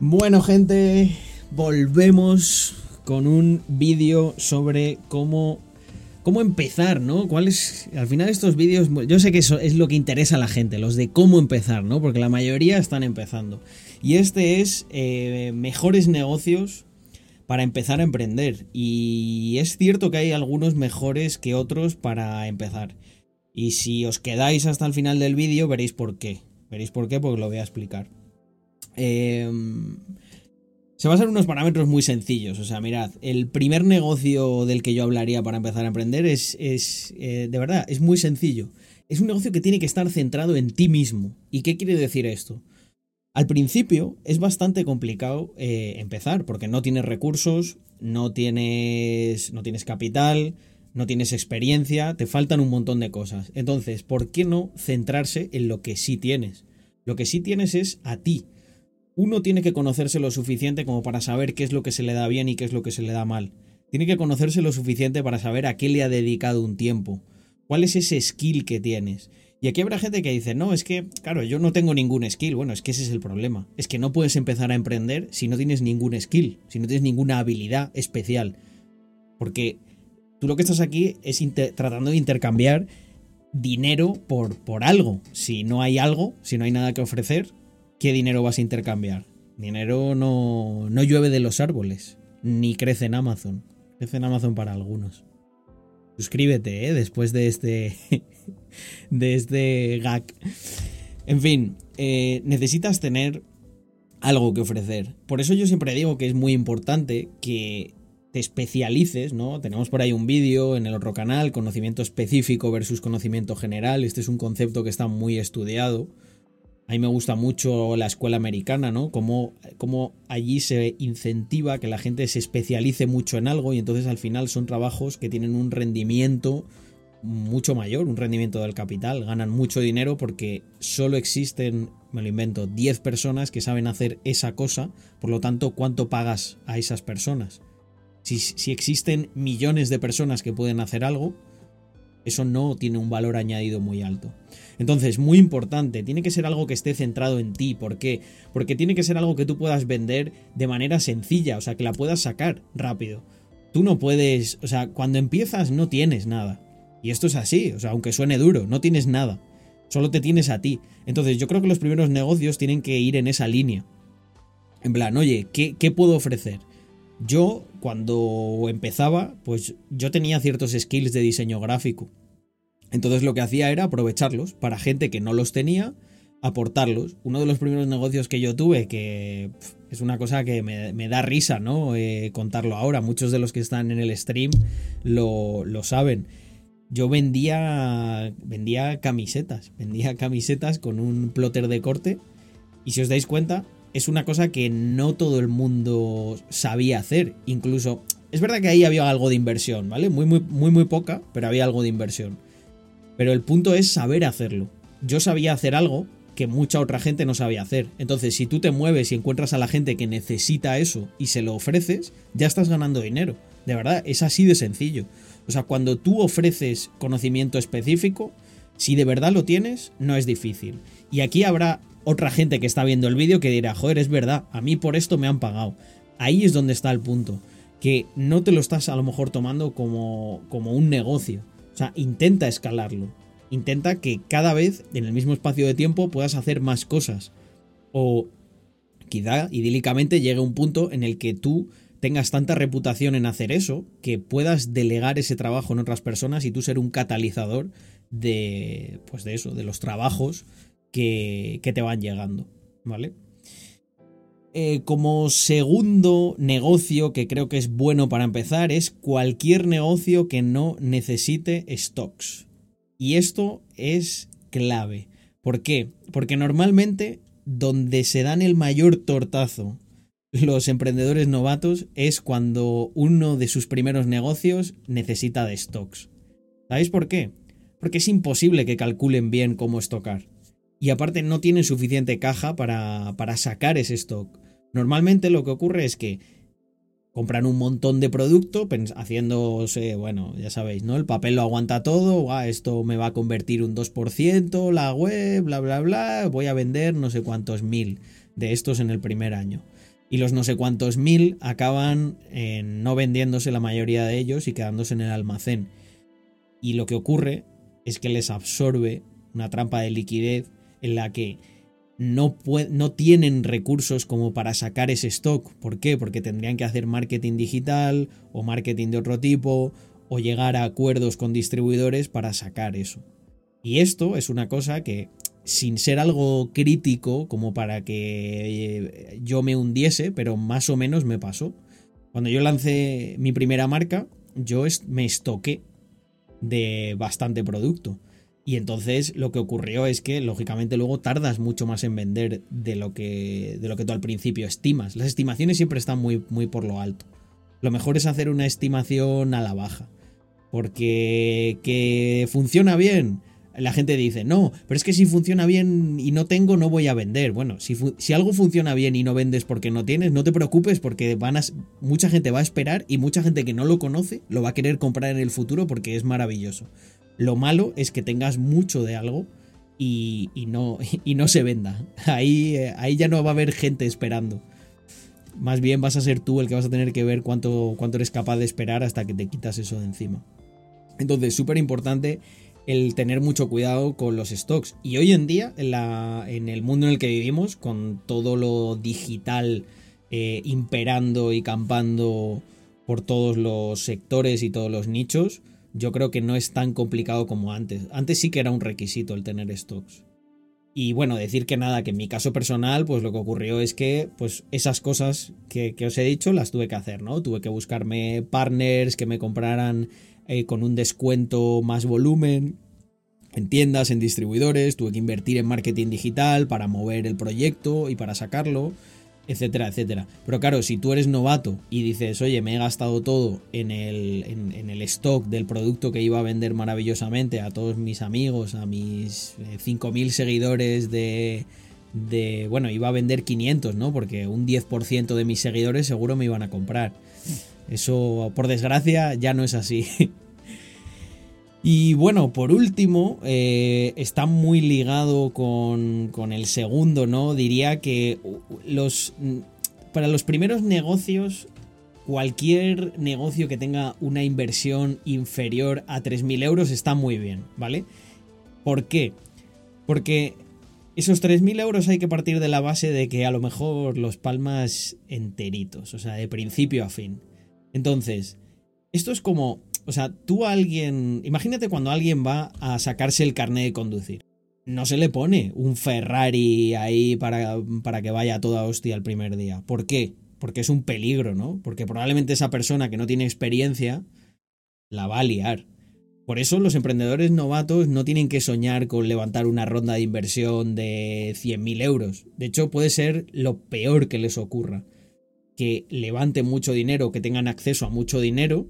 Bueno, gente, volvemos con un vídeo sobre cómo cómo empezar, ¿no? ¿Cuál es al final estos vídeos yo sé que eso es lo que interesa a la gente, los de cómo empezar, ¿no? Porque la mayoría están empezando. Y este es eh, mejores negocios para empezar a emprender. Y es cierto que hay algunos mejores que otros para empezar. Y si os quedáis hasta el final del vídeo veréis por qué. Veréis por qué, porque lo voy a explicar. Eh, se basan unos parámetros muy sencillos. O sea, mirad, el primer negocio del que yo hablaría para empezar a emprender es, es eh, de verdad, es muy sencillo. Es un negocio que tiene que estar centrado en ti mismo. ¿Y qué quiere decir esto? Al principio es bastante complicado eh, empezar porque no tienes recursos, no tienes, no tienes capital, no tienes experiencia, te faltan un montón de cosas. Entonces, ¿por qué no centrarse en lo que sí tienes? Lo que sí tienes es a ti uno tiene que conocerse lo suficiente como para saber qué es lo que se le da bien y qué es lo que se le da mal. Tiene que conocerse lo suficiente para saber a qué le ha dedicado un tiempo. ¿Cuál es ese skill que tienes? Y aquí habrá gente que dice, no, es que, claro, yo no tengo ningún skill. Bueno, es que ese es el problema. Es que no puedes empezar a emprender si no tienes ningún skill, si no tienes ninguna habilidad especial. Porque tú lo que estás aquí es tratando de intercambiar dinero por, por algo. Si no hay algo, si no hay nada que ofrecer, ¿qué dinero vas a intercambiar? Dinero no, no llueve de los árboles, ni crece en Amazon. Crece en Amazon para algunos. Suscríbete, ¿eh? Después de este. de este gag. En fin, eh, necesitas tener algo que ofrecer. Por eso yo siempre digo que es muy importante que te especialices, ¿no? Tenemos por ahí un vídeo en el otro canal, conocimiento específico versus conocimiento general. Este es un concepto que está muy estudiado. A mí me gusta mucho la escuela americana, ¿no? Como, allí se incentiva que la gente se especialice mucho en algo y entonces al final son trabajos que tienen un rendimiento mucho mayor, un rendimiento del capital, ganan mucho dinero porque solo existen, me lo invento, 10 personas que saben hacer esa cosa, por lo tanto, ¿cuánto pagas a esas personas? Si, si existen millones de personas que pueden hacer algo, eso no tiene un valor añadido muy alto. Entonces, muy importante, tiene que ser algo que esté centrado en ti. ¿Por qué? Porque tiene que ser algo que tú puedas vender de manera sencilla, o sea, que la puedas sacar rápido. Tú no puedes, o sea, cuando empiezas no tienes nada. Y esto es así, o sea, aunque suene duro, no tienes nada. Solo te tienes a ti. Entonces, yo creo que los primeros negocios tienen que ir en esa línea. En plan, oye, ¿qué, qué puedo ofrecer? Yo, cuando empezaba, pues yo tenía ciertos skills de diseño gráfico. Entonces lo que hacía era aprovecharlos para gente que no los tenía, aportarlos. Uno de los primeros negocios que yo tuve, que es una cosa que me, da risa, ¿no? Eh, contarlo ahora. Muchos de los que están en el stream lo, lo saben. Yo vendía, vendía camisetas, vendía camisetas con un plotter de corte. Y si os dais cuenta, es una cosa que no todo el mundo sabía hacer. Incluso, es verdad que ahí había algo de inversión, ¿vale? Muy, muy, muy, muy poca, pero había algo de inversión. Pero el punto es saber hacerlo. Yo sabía hacer algo que mucha otra gente no sabía hacer. Entonces, si tú te mueves y encuentras a la gente que necesita eso y se lo ofreces, ya estás ganando dinero. De verdad, es así de sencillo. O sea, cuando tú ofreces conocimiento específico, si de verdad lo tienes, no es difícil. Y aquí habrá otra gente que está viendo el vídeo que dirá, joder, es verdad, a mí por esto me han pagado. Ahí es donde está el punto. Que no te lo estás a lo mejor tomando como, como un negocio. O sea, intenta escalarlo. Intenta que cada vez en el mismo espacio de tiempo puedas hacer más cosas. O quizá idílicamente llegue un punto en el que tú tengas tanta reputación en hacer eso que puedas delegar ese trabajo en otras personas y tú ser un catalizador de pues de eso, de los trabajos que, te van llegando, ¿vale? Eh, como segundo negocio que creo que es bueno para empezar es cualquier negocio que no necesite stocks. Y esto es clave. ¿Por qué? Porque normalmente donde se dan el mayor tortazo los emprendedores novatos es cuando uno de sus primeros negocios necesita de stocks. ¿Sabéis por qué? Porque es imposible que calculen bien cómo estocar y aparte no tienen suficiente caja para, para sacar ese stock. Normalmente lo que ocurre es que compran un montón de producto haciéndose, bueno, ya sabéis, ¿no? El papel lo aguanta todo, ah, esto me va a convertir un 2%, la web, bla, bla, bla, voy a vender no sé cuántos mil de estos en el primer año. Y los no sé cuántos mil acaban no vendiéndose la mayoría de ellos y quedándose en el almacén. Y lo que ocurre es que les absorbe una trampa de liquidez en la que no, no tienen recursos como para sacar ese stock. ¿Por qué? Porque tendrían que hacer marketing digital o marketing de otro tipo o llegar a acuerdos con distribuidores para sacar eso. Y esto es una cosa que, sin ser algo crítico como para que eh, yo me hundiese, pero más o menos me pasó. Cuando yo lancé mi primera marca, yo me estoqué de bastante producto. Y entonces lo que ocurrió es que, lógicamente, luego tardas mucho más en vender de lo que, de lo que tú al principio estimas. Las estimaciones siempre están muy, muy por lo alto. Lo mejor es hacer una estimación a la baja. Porque que funciona bien. La gente dice, no, pero es que si funciona bien y no tengo, no voy a vender. Bueno, si, si algo funciona bien y no vendes porque no tienes, no te preocupes porque van a, mucha gente va a esperar y mucha gente que no lo conoce lo va a querer comprar en el futuro porque es maravilloso. Lo malo es que tengas mucho de algo y, no, se venda. Ahí, eh, ahí ya no va a haber gente esperando. Más bien vas a ser tú el que vas a tener que ver cuánto, eres capaz de esperar hasta que te quitas eso de encima. Entonces, súper importante el tener mucho cuidado con los stocks. Y hoy en día, en el mundo en el que vivimos, con todo lo digital eh, imperando y campando por todos los sectores y todos los nichos, yo creo que no es tan complicado como antes. Antes sí que era un requisito el tener stocks. Y bueno, decir que nada, que en mi caso personal, pues lo que ocurrió es que, pues esas cosas que, os he dicho las tuve que hacer, ¿no? Tuve que buscarme partners que me compraran eh, con un descuento más volumen en tiendas, en distribuidores, tuve que invertir en marketing digital para mover el proyecto y para sacarlo etcétera, etcétera. Pero claro, si tú eres novato y dices, oye, me he gastado todo en el, en, el stock del producto que iba a vender maravillosamente a todos mis amigos, a mis 5.000 eh, seguidores de, de... Bueno, iba a vender 500, ¿no? Porque un 10% de mis seguidores seguro me iban a comprar. Eso, por desgracia, ya no es así. Y bueno, por último, eh, está muy ligado con, el segundo, ¿no? Diría que los, para los primeros negocios, cualquier negocio que tenga una inversión inferior a 3.000 euros está muy bien, ¿vale? ¿Por qué? Porque esos 3.000 euros hay que partir de la base de que a lo mejor los palmas enteritos, o sea, de principio a fin. Entonces, esto es como o sea, tú a alguien. Imagínate cuando alguien va a sacarse el carnet de conducir. No se le pone un Ferrari ahí para, para que vaya toda hostia el primer día. ¿Por qué? Porque es un peligro, ¿no? Porque probablemente esa persona que no tiene experiencia la va a liar. Por eso los emprendedores novatos no tienen que soñar con levantar una ronda de inversión de 100.000 euros. De hecho, puede ser lo peor que les ocurra. Que levanten mucho dinero, que tengan acceso a mucho dinero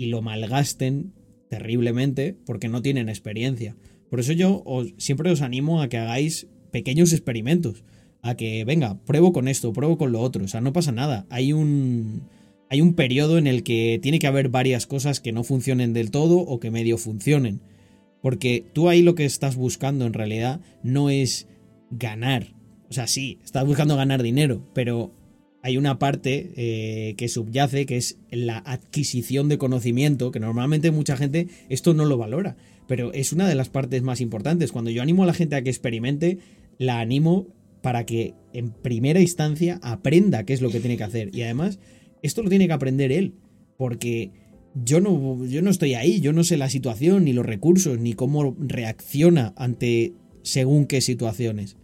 y lo malgasten terriblemente porque no tienen experiencia. Por eso yo siempre os animo a que hagáis pequeños experimentos. A que, venga, pruebo con esto, pruebo con lo otro. O sea, no pasa nada. Hay un, hay un periodo en el que tiene que haber varias cosas que no funcionen del todo o que medio funcionen. Porque tú ahí lo que estás buscando en realidad no es ganar. O sea, sí, estás buscando ganar dinero, pero hay una parte eh, que subyace, que es la adquisición de conocimiento, que normalmente mucha gente esto no lo valora, pero es una de las partes más importantes. Cuando yo animo a la gente a que experimente, la animo para que en primera instancia aprenda qué es lo que tiene que hacer. Y además, esto lo tiene que aprender él, porque yo no, yo no estoy ahí, yo no sé la situación, ni los recursos, ni cómo reacciona ante según qué situaciones.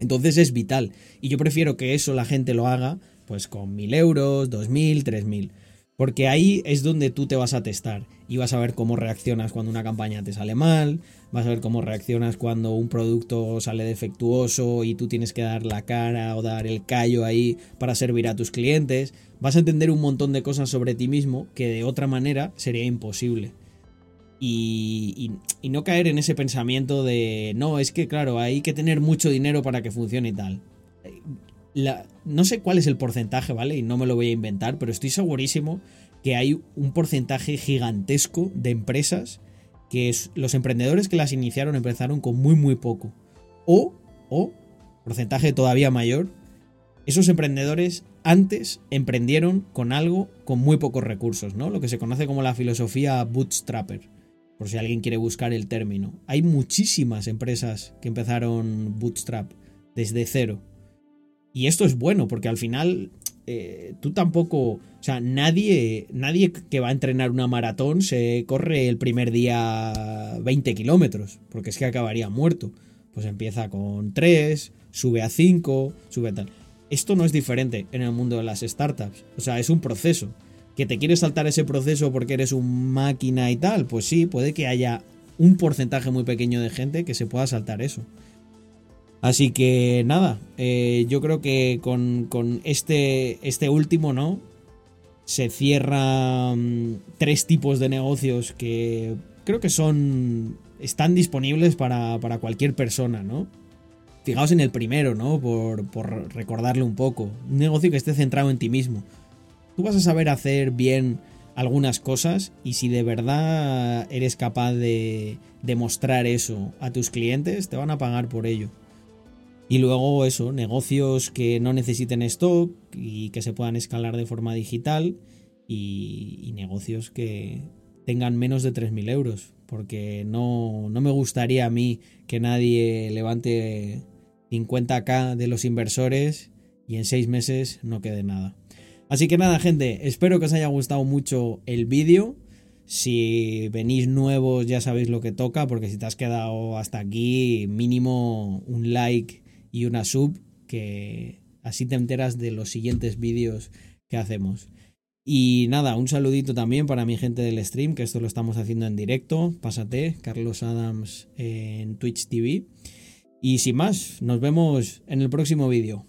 Entonces es vital. Y yo prefiero que eso la gente lo haga pues con mil euros, dos mil, tres mil. Porque ahí es donde tú te vas a testar y vas a ver cómo reaccionas cuando una campaña te sale mal, vas a ver cómo reaccionas cuando un producto sale defectuoso y tú tienes que dar la cara o dar el callo ahí para servir a tus clientes. Vas a entender un montón de cosas sobre ti mismo que de otra manera sería imposible y, no caer en ese pensamiento de, no, es que claro, hay que tener mucho dinero para que funcione y tal. no sé cuál es el porcentaje, ¿vale? Y no me lo voy a inventar, pero estoy segurísimo que hay un porcentaje gigantesco de empresas que los emprendedores que las iniciaron empezaron con muy, muy poco. O, o, porcentaje todavía mayor, esos emprendedores antes emprendieron con algo con muy pocos recursos, ¿no? Lo que se conoce como la filosofía bootstrapper, por si alguien quiere buscar el término. Hay muchísimas empresas que empezaron bootstrap desde cero. Y esto es bueno porque al final eh, tú tampoco, o sea, nadie, nadie que va a entrenar una maratón se corre el primer día 20 kilómetros, porque es que acabaría muerto. Pues empieza con 3, sube a 5, sube a tal. Esto no es diferente en el mundo de las startups, o sea, es un proceso. ¿Que te quieres saltar ese proceso porque eres un máquina y tal? Pues sí, puede que haya un porcentaje muy pequeño de gente que se pueda saltar eso. Así que nada, eh, yo creo que con, este, este último, ¿no? Se cierran tres tipos de negocios que creo que son. están disponibles para, cualquier persona, ¿no? Fijaos en el primero, ¿no? Por, por recordarle un poco. Un negocio que esté centrado en ti mismo. Tú vas a saber hacer bien algunas cosas y si de verdad eres capaz de demostrar eso a tus clientes, te van a pagar por ello. Y luego eso, negocios que no necesiten stock y que se puedan escalar de forma digital y, negocios que tengan menos de 3.000 euros. Porque no, no me gustaría a mí que nadie levante 50k de los inversores y en 6 meses no quede nada. Así que nada, gente, espero que os haya gustado mucho el vídeo. Si venís nuevos ya sabéis lo que toca, porque si te has quedado hasta aquí, mínimo un like y una sub que así te enteras de los siguientes vídeos que hacemos. Y nada, un saludito también para mi gente del stream, que esto lo estamos haciendo en directo. Pásate, Carlos Adams en Twitch TV. Y sin más, nos vemos en el próximo vídeo.